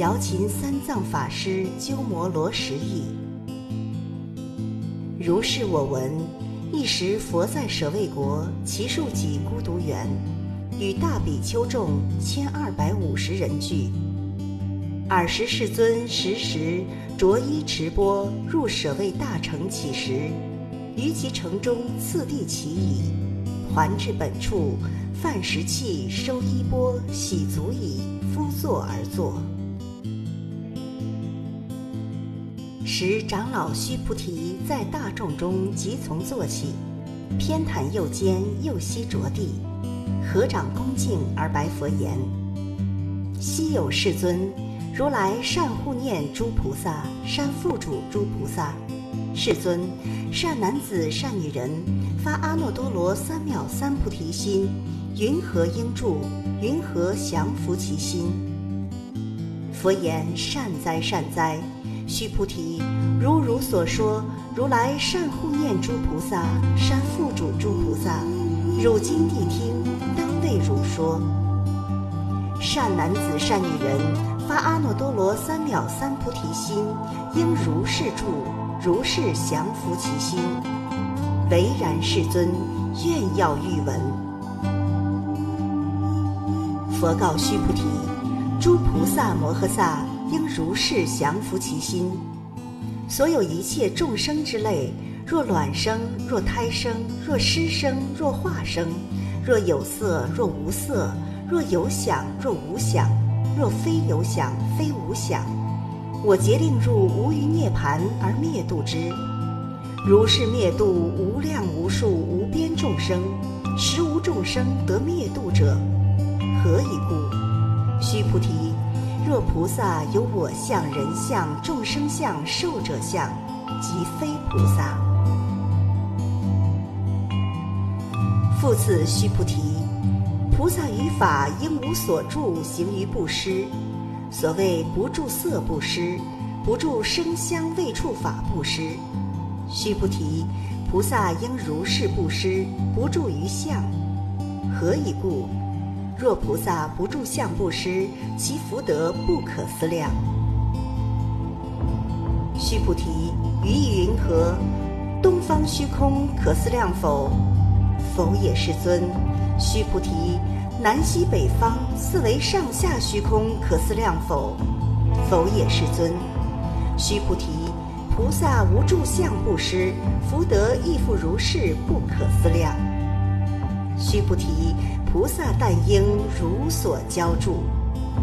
瑶琴三藏法师鸠摩罗什译。如是我闻：一时佛在舍卫国，其数己孤独园，与大比丘众千二百五十人聚。尔时世尊时时着衣持钵入舍卫大城乞食，于其城中次第起已，还至本处，饭食器，收衣钵，洗足矣，敷坐而坐。时长老须菩提在大众中即从坐起，偏袒右肩，右膝着地，合掌恭敬而白佛言：“昔有世尊，如来善护念诸菩萨，善付嘱诸菩萨。世尊，善男子、善女人发阿耨多罗三藐三菩提心，云何应住？云何降伏其心？”佛言：“善哉，善哉。”须菩提，如汝所说，如来善护念诸菩萨，善付嘱诸菩萨。汝今谛听，当为汝说。善男子、善女人发阿耨多罗三藐三菩提心，应如是住，如是降伏其心。唯然，世尊，愿要欲闻。佛告须菩提：诸菩萨摩诃萨。应如是降伏其心。所有一切众生之类，若卵生，若胎生，若湿生，若化生，若有色，若无色，若有想，若无想，若非有想，非无想，我竭令入无余涅盘而灭度之。如是灭度无量无数无边众生，实无众生得灭度者。何以故？须菩提。若菩萨有我相、人相、众生相、寿者相，即非菩萨。复次，须菩提，菩萨于法应无所住，行于布施。所谓不住色布施，不住声香味触法布施。须菩提，菩萨应如是布施，不住于相。何以故？若菩萨不住相布施，其福德不可思量。须菩提，于意云何？东方虚空可思量否？否也，世尊。须菩提，南西北方四维上下虚空可思量否？否也，世尊。须菩提，菩萨无住相布施，福德亦复如是，不可思量。须菩提。菩萨但应如所教住。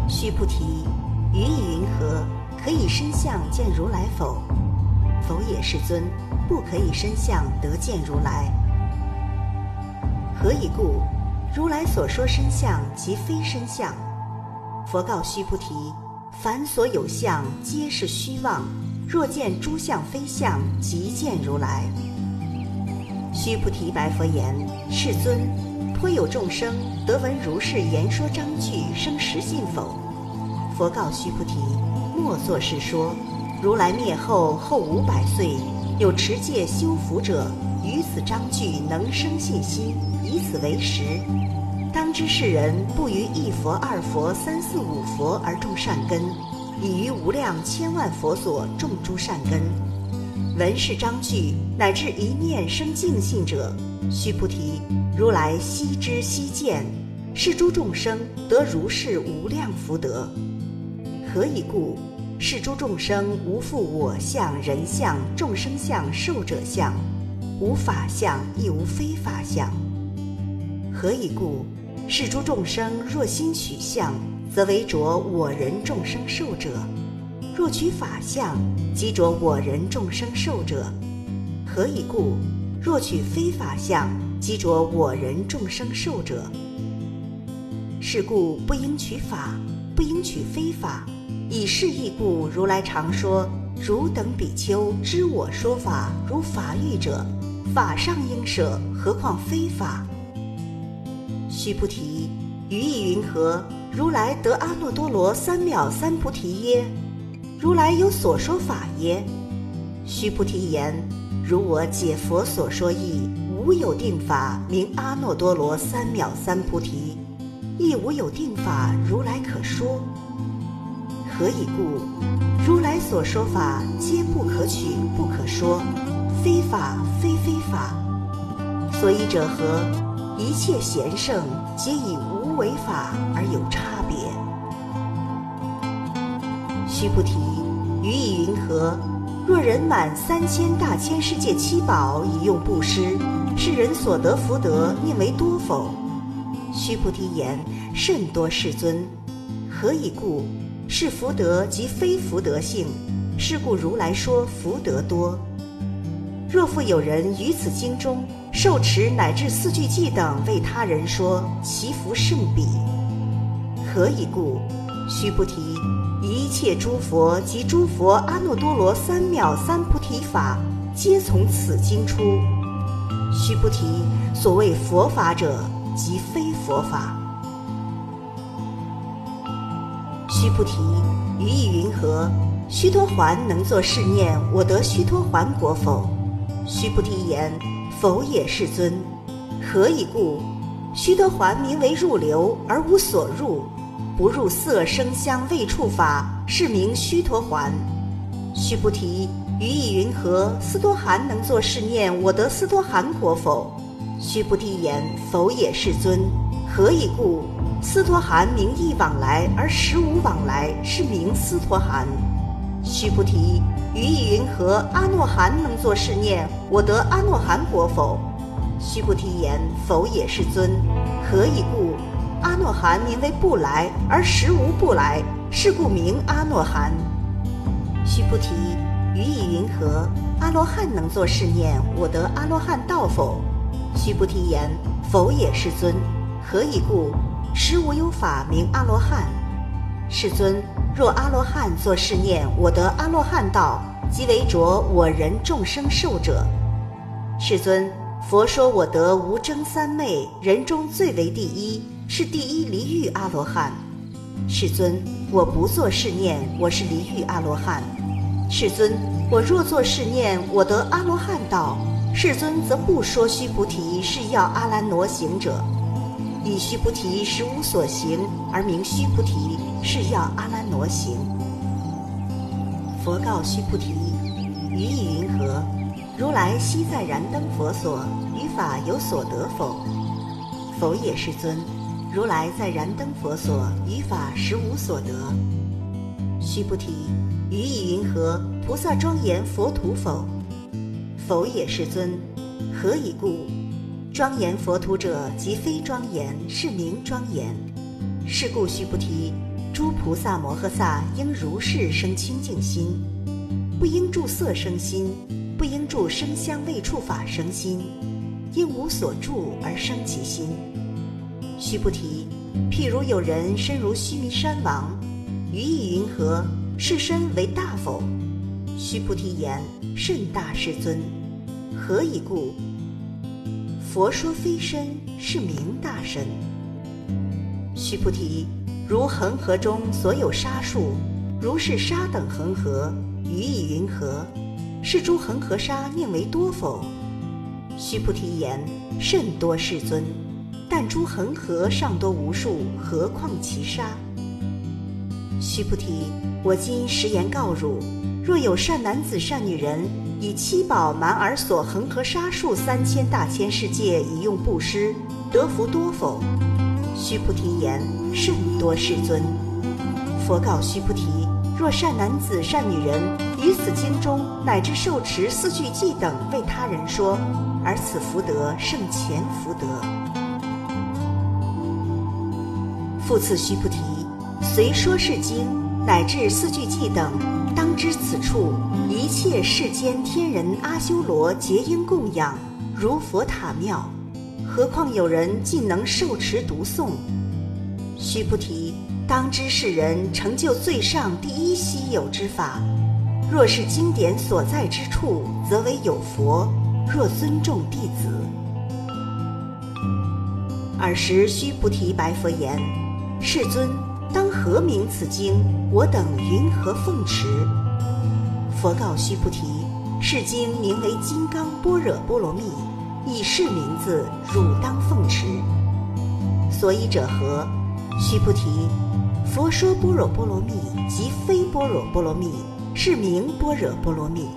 须菩提，于意云何？可以身相见如来否？否也，世尊。不可以身相得见如来。何以故？如来所说身相，即非身相。佛告须菩提：凡所有相，皆是虚妄。若见诸相非相，即见如来。须菩提白佛言：世尊。颇有众生得闻如是言说章句，生实信否？佛告须菩提：莫作是说。如来灭后后五百岁，有持戒修福者，于此章句能生信心，以此为实。当知世人不于一佛、二佛、三四五佛而种善根，已于无量千万佛所种诸善根。闻是章句，乃至一念生净信者，须菩提。如来悉知悉见，是诸众生得如是无量福德。何以故？是诸众生无复我相、人相、众生相、寿者相，无法相，亦无非法相。何以故？是诸众生若心取相，则为着我人众生寿者；若取法相，即着我人众生寿者。何以故？若取非法相，即着我人众生寿者，是故不应取法，不应取非法。以是义故，如来常说：汝等比丘知我说法如法欲者，法上应舍，何况非法？须菩提，于意云何？如来得阿耨多罗三藐三菩提耶？如来有所说法耶？须菩提言：如我解佛所说义，无有定法名阿耨多罗三藐三菩提，亦无有定法如来可说。何以故？如来所说法，皆不可取，不可说，非法非非法。所以者何？一切贤圣，皆以无为法而有差别。须菩提，于意云何？若人满三千大千世界七宝以用布施，是人所得福德，宁为多否？须菩提言：甚多，世尊。何以故？是福德即非福德性，是故如来说福德多。若复有人于此经中受持乃至四句偈等为他人说，其福甚彼。何以故？须菩提，一切诸佛及诸佛阿耨多罗三藐三菩提法，皆从此经出。须菩提，所谓佛法者，即非佛法。须菩提，于意云何？须陀洹能作是念：我得须陀洹果否？须菩提言：否也，世尊。何以故？须陀洹名为入流，而无所入，不入色声香味触法，是名须陀洹。须菩提，于意云何？斯多含能作是念：我得斯多含果否？须菩提言：否也，世尊。何以故？斯陀含名义往来而实无往来，是名斯陀含。须菩提，于意云何？阿诺含能作是念：我得阿诺含果否？须菩提言：否也，世尊。何以故？阿诺含名为不来，而实无不来，是故名阿诺含。须菩提，于意云何？阿罗汉能作是念：我得阿罗汉道否？须菩提言：否也，世尊。何以故？实无有法名阿罗汉，世尊。若阿罗汉作是念，我得阿罗汉道，即为着我人众生寿者。世尊，佛说我得无争三昧，人中最为第一，是第一离欲阿罗汉。世尊，我不作是念，我是离欲阿罗汉。世尊，我若作是念，我得阿罗汉道，世尊则不说须菩提是要阿兰挪行者。以须菩提实无所行，而名须菩提，是要阿兰挪行。佛告须菩提：于意云何？如来昔在燃灯佛所，于法有所得否？否也，世尊。如来在燃灯佛所，于法实无所得。须菩提，于意云何？菩萨庄严佛土否？否也，世尊。何以故？庄严佛土者，即非庄严，是名庄严。是故，须菩提，诸菩萨摩诃萨应如是生清净心，不应住色生心，不应住声香味触法生心，应无所住而生其心。须菩提，譬如有人身如须弥山王，于意云何？是身为大否？须菩提言：甚大，世尊。何以故？佛说非身，是名大身。须菩提，如恒河中所有沙数，如是沙等恒河，于意云何？是诸恒河沙宁为多否？须菩提言：甚多，世尊。但诸恒河尚多无数，何况其沙？须菩提，我今实言告汝：若有善男子、善女人。以七宝满尔所恒河沙数三千大千世界以用布施，得福多否？须菩提言：甚多，世尊。佛告须菩提：若善男子、善女人于此经中乃至受持四句偈等为他人说，而此福德胜前福德。复次，须菩提，随说是经乃至四句偈等。当知此处一切世间天人阿修罗皆应供养，如佛塔庙。何况有人竟能受持读诵？须菩提，当知是人成就最上第一稀有之法。若是经典所在之处，则为有佛；若尊重弟子。尔时，须菩提白佛言：“世尊，当何名此经？我等云何奉持？”佛告须菩提：“是经名为《金刚般若波罗蜜》，以是名字，汝当奉持。所以者何？须菩提，佛说般若波罗蜜，即非般若波罗蜜。”是名般若波罗蜜。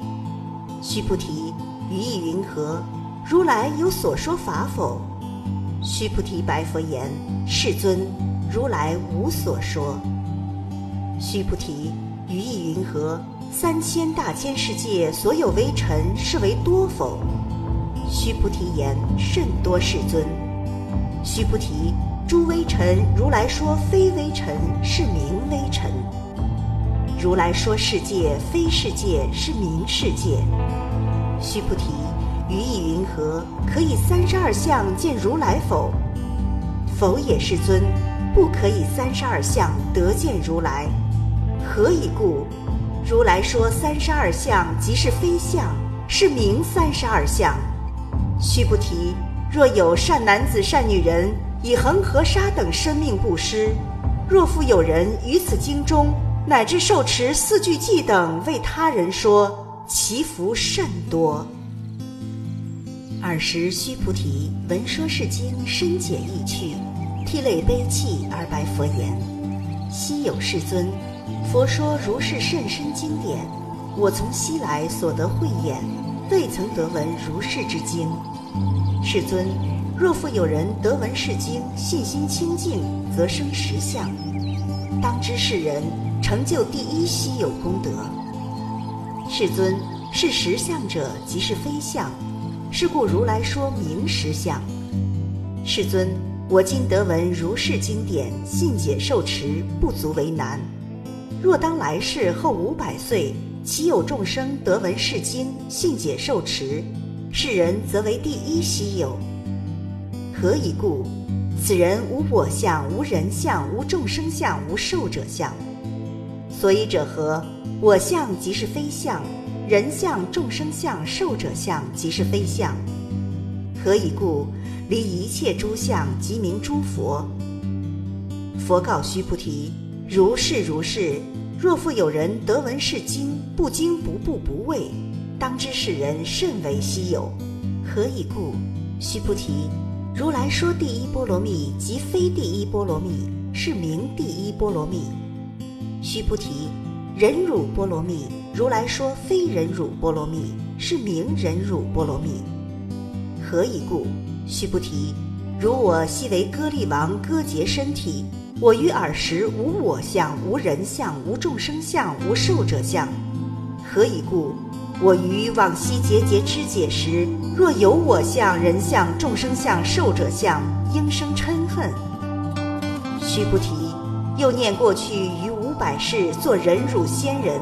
须菩提，于意云何？如来有所说法否？须菩提白佛言：世尊，如来无所说。须菩提，于意云何？三千大千世界所有微尘，是为多否？须菩提言：甚多，世尊。须菩提，诸微尘，如来说非微尘，是名微尘。如来说世界非世界是名世界。须菩提，于意云何？可以三十二相见如来否？否也，世尊，不可以三十二相得见如来。何以故？如来说三十二相即是非相，是名三十二相。须菩提，若有善男子善女人以恒河沙等生命布施，若复有人于此经中。乃至受持四句偈等为他人说，其福甚多。尔时须菩提闻说是经深解意趣，涕泪悲泣而白佛言：“昔有世尊，佛说如是甚深经典，我从昔来所得慧眼，未曾得闻如是之经。世尊，若复有人得闻是经，信心清净，则生实相。当知是人。”成就第一稀有功德。世尊，是实相者，即是非相。是故如来说明实相。世尊，我今得闻如是经典，信解受持，不足为难。若当来世后五百岁，其有众生得闻是经，信解受持，是人则为第一稀有。何以故？此人无我相，无人相，无众生相，无寿者相。所以者何？我相即是非相，人相、众生相、寿者相即是非相。何以故？离一切诸相，即名诸佛。佛告须菩提：如是如是。若复有人得闻是经，不惊不怖不畏，当知是人甚为稀有。何以故？须菩提，如来说第一波罗蜜，即非第一波罗蜜，是名第一波罗蜜。须菩提，忍辱波罗蜜，如来说非忍辱波罗蜜，是名忍辱波罗蜜。何以故？须菩提，如我昔为歌利王，割截身体，我于尔时无我相，无人相，无众生相，无寿者相。何以故？我于往昔节节肢解时，若有我相、人相、众生相、寿者相，应生嗔恨。须菩提，又念过去于。百世作忍辱仙人，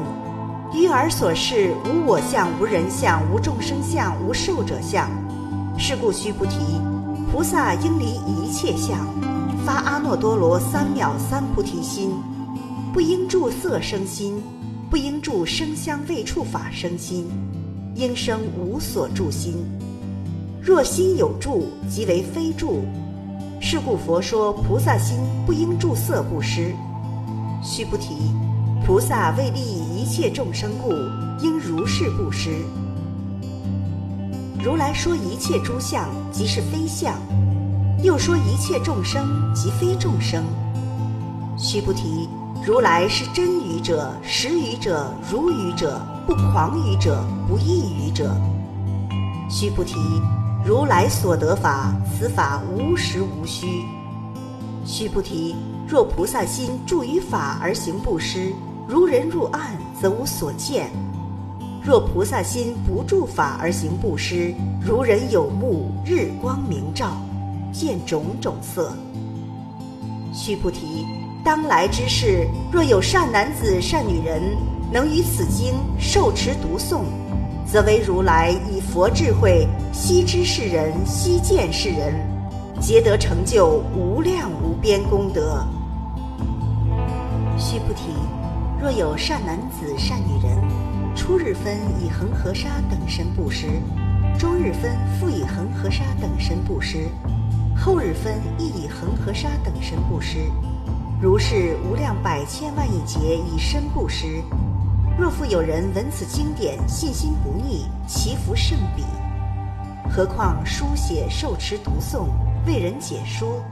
于尔所示无我相、无人相、无众生相、无寿者相。是故须菩提，菩萨应离一切相，发阿耨多罗三藐三菩提心，不应住色生心，不应住声香味触法生心，应生无所住心。若心有住，即为非住。是故佛说菩萨心不应住色布施。须菩提，菩萨为利益一切众生故，应如是布施。如来说一切诸相即是非相，又说一切众生即非众生。须菩提，如来是真语者、实语者、如语者、不诳语者、不异语者。须菩提，如来所得法，此法无实无虚。须菩提。若菩萨心住于法而行布施，如人入暗，则无所见；若菩萨心不住法而行布施，如人有目，日光明照，见种种色。须菩提，当来之世，若有善男子善女人，能于此经受持读诵，则为如来以佛智慧悉知世人，悉见世人，皆得成就无量无边功德。须菩提，若有善男子善女人，初日分以恒河沙等身布施，中日分复以恒河沙等身布施，后日分亦以恒河沙等身布施。如是无量百千万亿劫以身布施。若复有人闻此经典，信心不逆，其福甚彼。何况书写、受持、读诵、为人解说？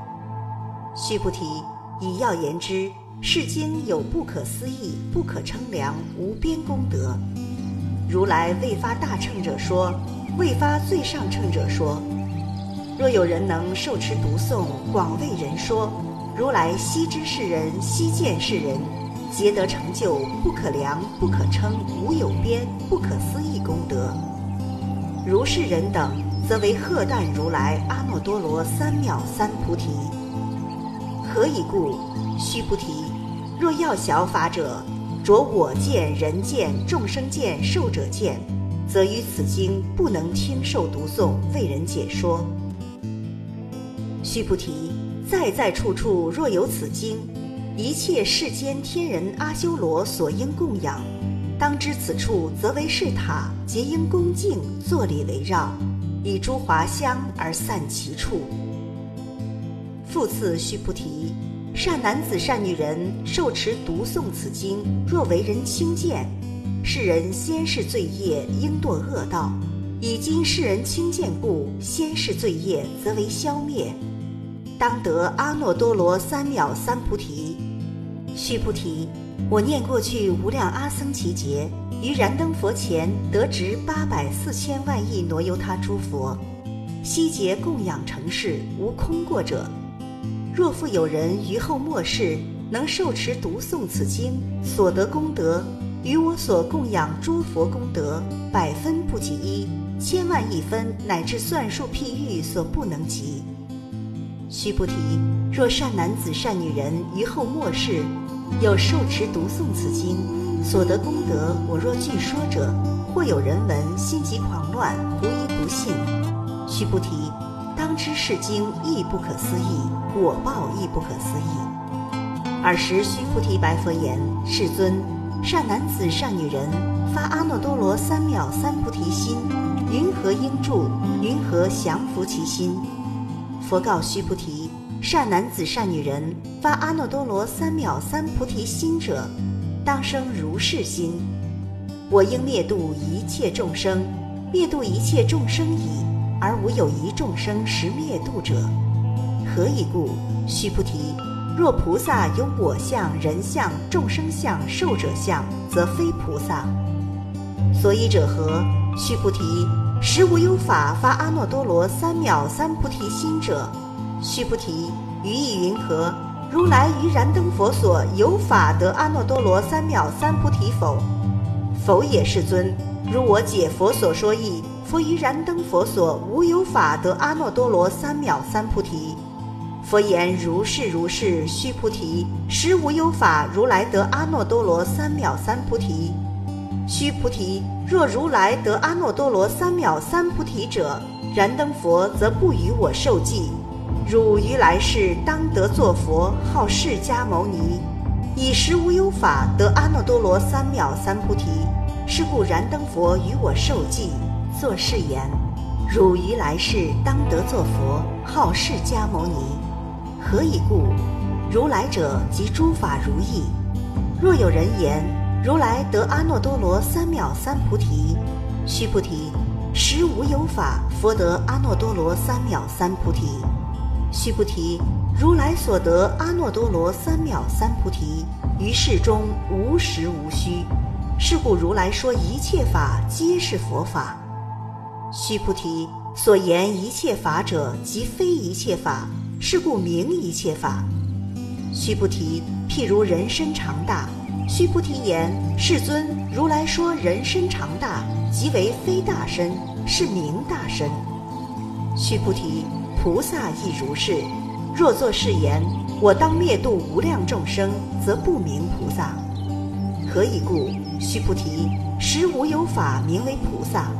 须菩提，以要言之，世经有不可思议、不可称量、无边功德。如来未发大乘者说，未发最上乘者说。若有人能受持读诵，广为人说，如来悉知是人，悉见是人。皆得成就不可量、不可称、无有边、不可思议功德。如是人等，则为荷担如来阿耨多罗三藐三菩提。何以故？须菩提，若要小法者，着我见、人见、众生见、寿者见，则于此经不能听受读诵、为人解说。须菩提，在在处处若有此经。一切世间天人阿修罗所应供养，当知此处则为是塔，皆应恭敬坐礼围绕，以诸华香而散其处。复次，须菩提，善男子、善女人受持读诵此经，若为人轻贱，世人先世罪业应堕恶道；以今世人轻贱故，先世罪业则为消灭，当得阿耨多罗三藐三菩提。须菩提，我念过去无量阿僧祇劫，于燃灯佛前得值八百四千万亿挪由他诸佛，悉劫供养成事，无空过者。若复有人于后末世能受持读诵此经，所得功德，与我所供养诸佛功德，百分不及一，千万亿分，乃至算数譬喻所不能及。须菩提，若善男子、善女人于后末世，有受持读诵此经所得功德，我若据说者，或有人闻心急狂乱，狐疑不信。须菩提，知是经亦不可思议，果报亦不可思议。尔时须菩提白佛言：“世尊，善男子、善女人发阿耨多罗三藐三菩提心，云何应住？云何降伏其心？”佛告须菩提。善男子、善女人发阿耨多罗三藐三菩提心者，当生如是心：我应灭度一切众生，灭度一切众生矣，而无有一众生实灭度者。何以故？须菩提，若菩萨有我相、人相、众生相、寿者相，则非菩萨。所以者何？须菩提，实无有法发阿耨多罗三藐三菩提心者。须菩提，于意云何？如来于燃灯佛所有法得阿耨多罗三藐三菩提否？否也，世尊。如我解佛所说义，佛于燃灯佛所无有法得阿耨多罗三藐三菩提。佛言：如是如是。须菩提，实无有法如来得阿耨多罗三藐三菩提。须菩提，若如来得阿耨多罗三藐三菩提者，燃灯佛则不与我受记。汝于来世当得作佛，号释迦牟尼，以实无有法得阿耨多罗三藐三菩提。是故燃灯佛与我受记，作誓言：汝于来世当得作佛，号释迦牟尼。何以故？如来者即诸法如意。若有人言如来得阿耨多罗三藐三菩提，须菩提，实无有法佛得阿耨多罗三藐三菩提。须菩提，如来所得阿耨多罗三藐三菩提，于世中无实无虚。是故如来说一切法皆是佛法。须菩提，所言一切法者，即非一切法。是故名一切法。须菩提，譬如人身长大。须菩提言：世尊，如来说人身长大，即为非大身，是名大身。须菩提。菩萨亦如是。若作是言，我当灭度无量众生，则不名菩萨。何以故？须菩提，实无有法名为菩萨。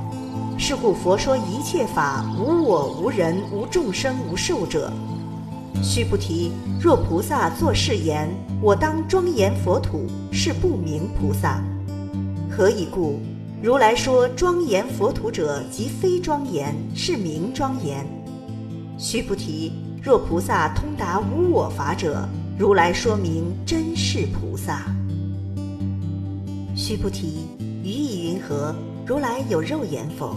是故佛说一切法无我、无人、无众生、无寿者。须菩提，若菩萨作是言，我当庄严佛土，是不名菩萨。何以故？如来说庄严佛土者，即非庄严，是名庄严。须菩提，若菩萨通达无我法者，如来说明真是菩萨。须菩提，于意云何？如来有肉眼否？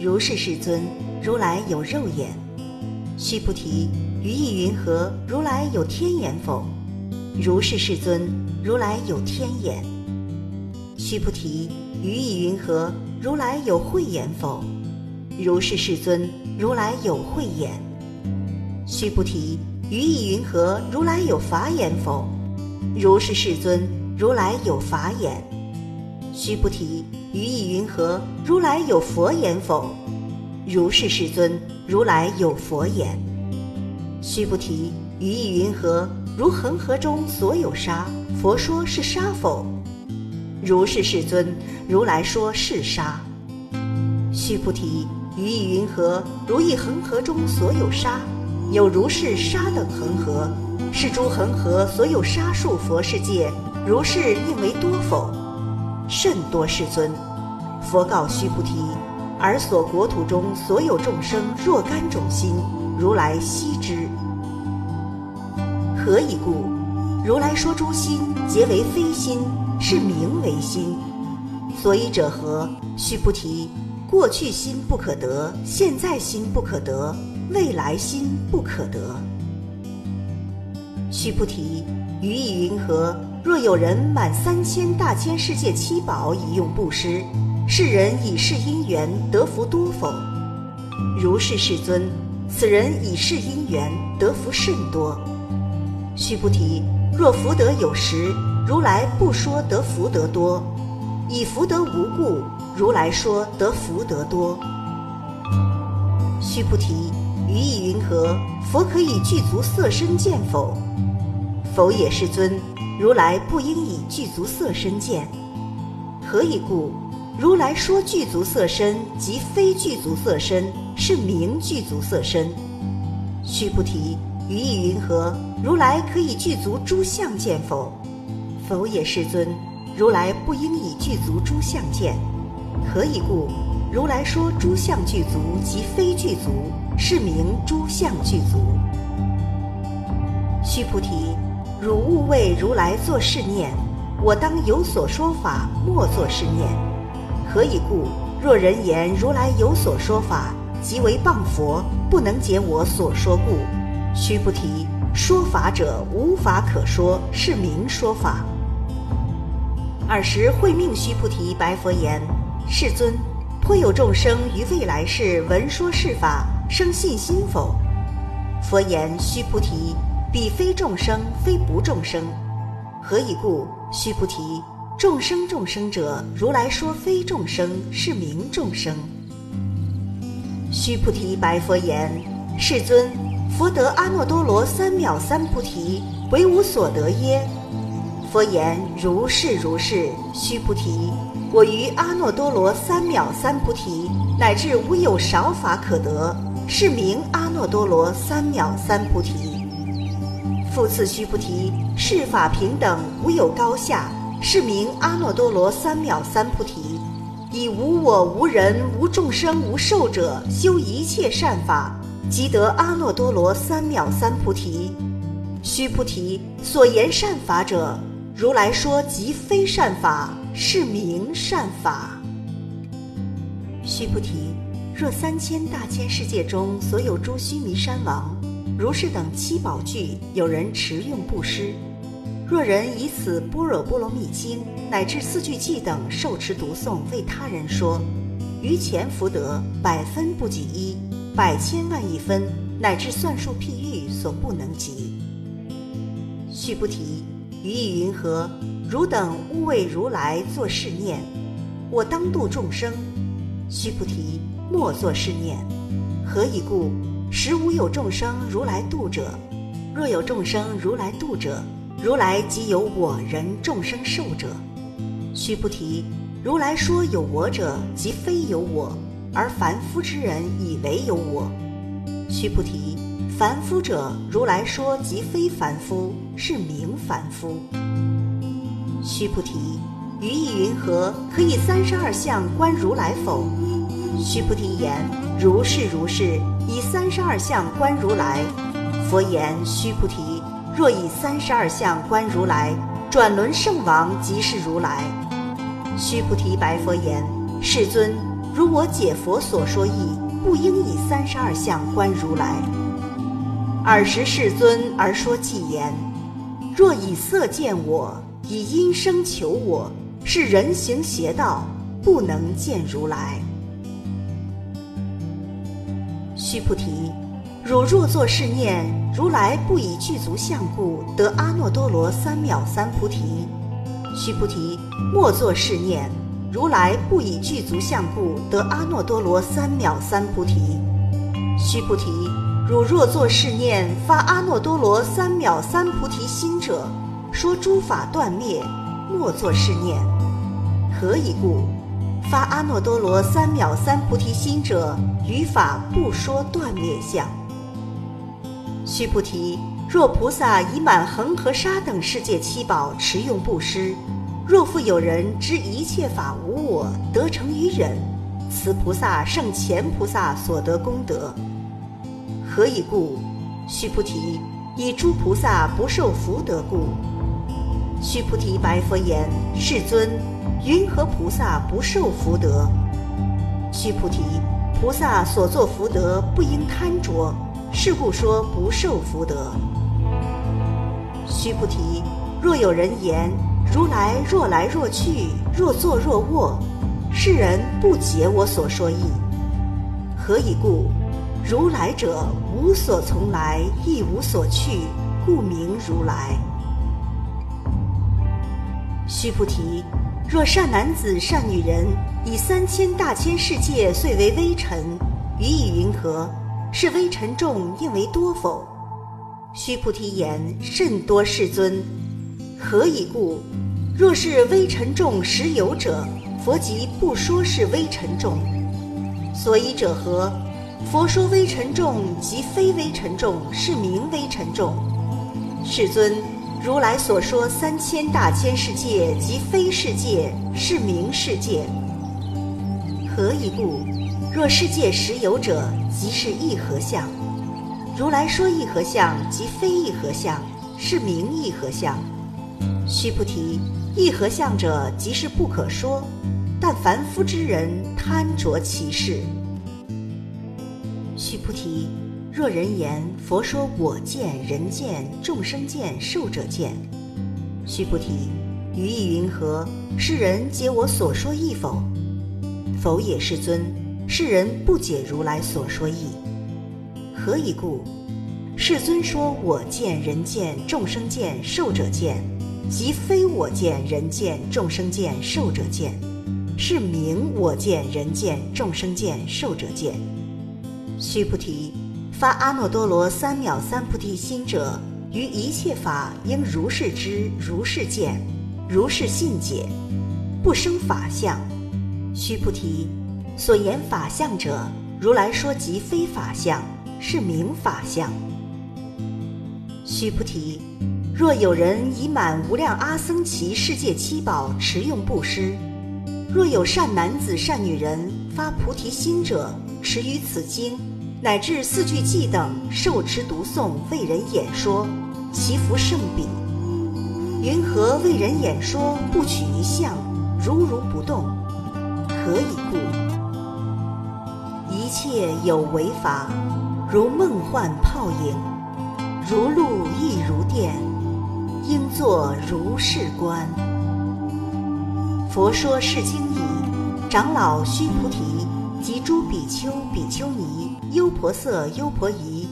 如是世尊，如来有肉眼。须菩提，于意云何？如来有天眼否？如是世尊，如来有天眼。须菩提。于意云何？如来有慧眼否？如是世尊，如来有慧眼。须菩提，于意云何？如来有法眼否？如是世尊，如来有法眼。须菩提，于意云何？如来有佛眼否？如是世尊，如来有佛眼。须菩提，于意云何？如恒河中所有沙，佛说是沙否？如是世尊，如来说是沙。须菩提，于意云何？如意恒河中所有沙，有如是沙等恒河，是诸恒河所有沙数佛世界，如是应为多否？甚多，世尊。佛告须菩提：尔所国土中所有众生若干种心，如来悉知。何以故？如来说诸心皆为非心。是名为心，所以者何？须菩提，过去心不可得，现在心不可得，未来心不可得。须菩提，于意云何？若有人满三千大千世界七宝以用布施，世人以是因缘得福多否？如是世尊，此人以是因缘得福甚多。须菩提，若福德有时。如来不说得福德多，以福德无故，如来说得福德多。须菩提，于意云何？佛可以具足色身见否？否也，世尊。如来不应以具足色身见。何以故？如来说具足色身，即非具足色身，是名具足色身。须菩提，于意云何？如来可以具足诸相见否？否也，世尊。如来不应以具足诸相见。何以故？如来说诸相具足，即非具足，是名诸相具足。须菩提，汝勿为如来作是念：我当有所说法，莫作是念。何以故？若人言如来有所说法，即为谤佛，不能解我所说故。须菩提，说法者无法可说，是名说法。尔时会命须菩提白佛言：“世尊，颇有众生于未来世闻说是法，生信心否？”佛言：“须菩提，彼非众生，非不众生。何以故？须菩提，众生众生者，如来说非众生，是名众生。”须菩提白佛言：“世尊，佛得阿耨多罗三藐三菩提，为无所得耶？”佛言：如是如是，须菩提，我于阿耨多罗三藐三菩提，乃至无有少法可得，是名阿耨多罗三藐三菩提。复次，须菩提，世法平等，无有高下，是名阿耨多罗三藐三菩提。以无我、无人、无众生、无寿者，修一切善法，即得阿耨多罗三藐三菩提。须菩提，所言善法者。如来说即非善法，是名善法。须菩提，若三千大千世界中所有诸须弥山王，如是等七宝具，有人持用布施，若人以此般若波罗蜜经乃至四句偈等受持读诵为他人说，于前福德百分不及一，百千万亿分乃至算数譬喻所不能及。须菩提。于意云何？汝等勿为如来作是念：我当度众生。须菩提，莫作是念。何以故？实无有众生如来度者。若有众生如来度者，如来即有我人众生寿者。须菩提，如来说有我者，即非有我，而凡夫之人以为有我。须菩提。凡夫者，如来说即非凡夫，是名凡夫。须菩提，于意云何？可以三十二相观如来否？须菩提言：如是如是，以三十二相观如来。佛言：须菩提，若以三十二相观如来，转轮圣王即是如来。须菩提白佛言：世尊，如我解佛所说意，不应以三十二相观如来。尔时世尊而说偈言：若以色见我，以音声求我。是人行邪道，不能见如来。须菩提，汝若作是念：如来不以具足相故，得阿耨多罗三藐三菩提。须菩提，莫作是念：如来不以具足相故，得阿耨多罗三藐三菩提。须菩提，汝若作是念，发阿耨多罗三藐三菩提心者，说诸法断灭，莫作是念。何以故？发阿耨多罗三藐三菩提心者，于法不说断灭相。须菩提，若菩萨以满恒河沙等世界七宝持用布施，若复有人知一切法无我，得成于忍，此菩萨胜前菩萨所得功德。何以故？须菩提，以诸菩萨不受福德故。须菩提白佛言：世尊。云何菩萨不受福德？须菩提，菩萨所作福德不应贪着，是故说不受福德。须菩提，若有人言如来若来若去，若坐若卧，世人不解我所说意。何以故？如来者无所从来，亦无所去，故名如来。须菩提。若善男子、善女人，以三千大千世界遂为微尘，予以云何？是微尘众应为多否？须菩提言：甚多，世尊。何以故？若是微尘众实有者，佛即不说是微尘众。所以者何？佛说微尘众，即非微尘众，是名微尘众。世尊。如来所说三千大千世界即非世界，是名世界。何以故？若世界实有者，即是一合相。如来说一合相，即非一合相，是名一合相。须菩提，一合相者，即是不可说。但凡夫之人贪着其事。须菩提。若人言佛说我见、人见、众生见、寿者见，须菩提，于意云何？世人解我所说意否？否也，世尊。世人不解如来所说意。何以故？世尊说我见、人见、众生见、寿者见，即非我见、人见、众生见、寿者见，是名我见、人见、众生见、寿者见。须菩提。发阿耨多罗三藐三菩提心者，于一切法应如是知，如是见，如是信解，不生法相。须菩提，所言法相者，如来说即非法相，是名法相。须菩提，若有人以满无量阿僧祇世界七宝持用布施，若有善男子善女人发菩提心者，持于此经。乃至四句偈等受持读诵为人演说，其福甚彼。云何为人演说不取一相，如如不动？何以故？一切有为法，如梦幻泡影，如露亦如电，应作如是观。佛说是经已，长老须菩提。及诸比丘、比丘尼、优婆塞、优婆夷，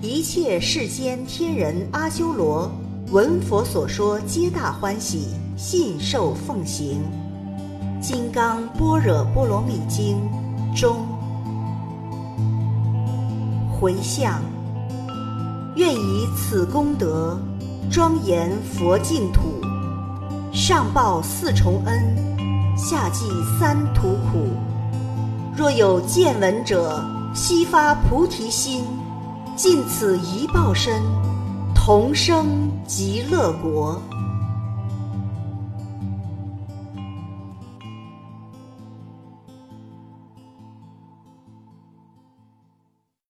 一切世间天人阿修罗，闻佛所说，皆大欢喜，信受奉行。《金刚般若波罗蜜经》中回向，愿以此功德，庄严佛净土，上报四重恩，下济三途苦。若有见闻者，悉发菩提心，尽此一报身，同生极乐国。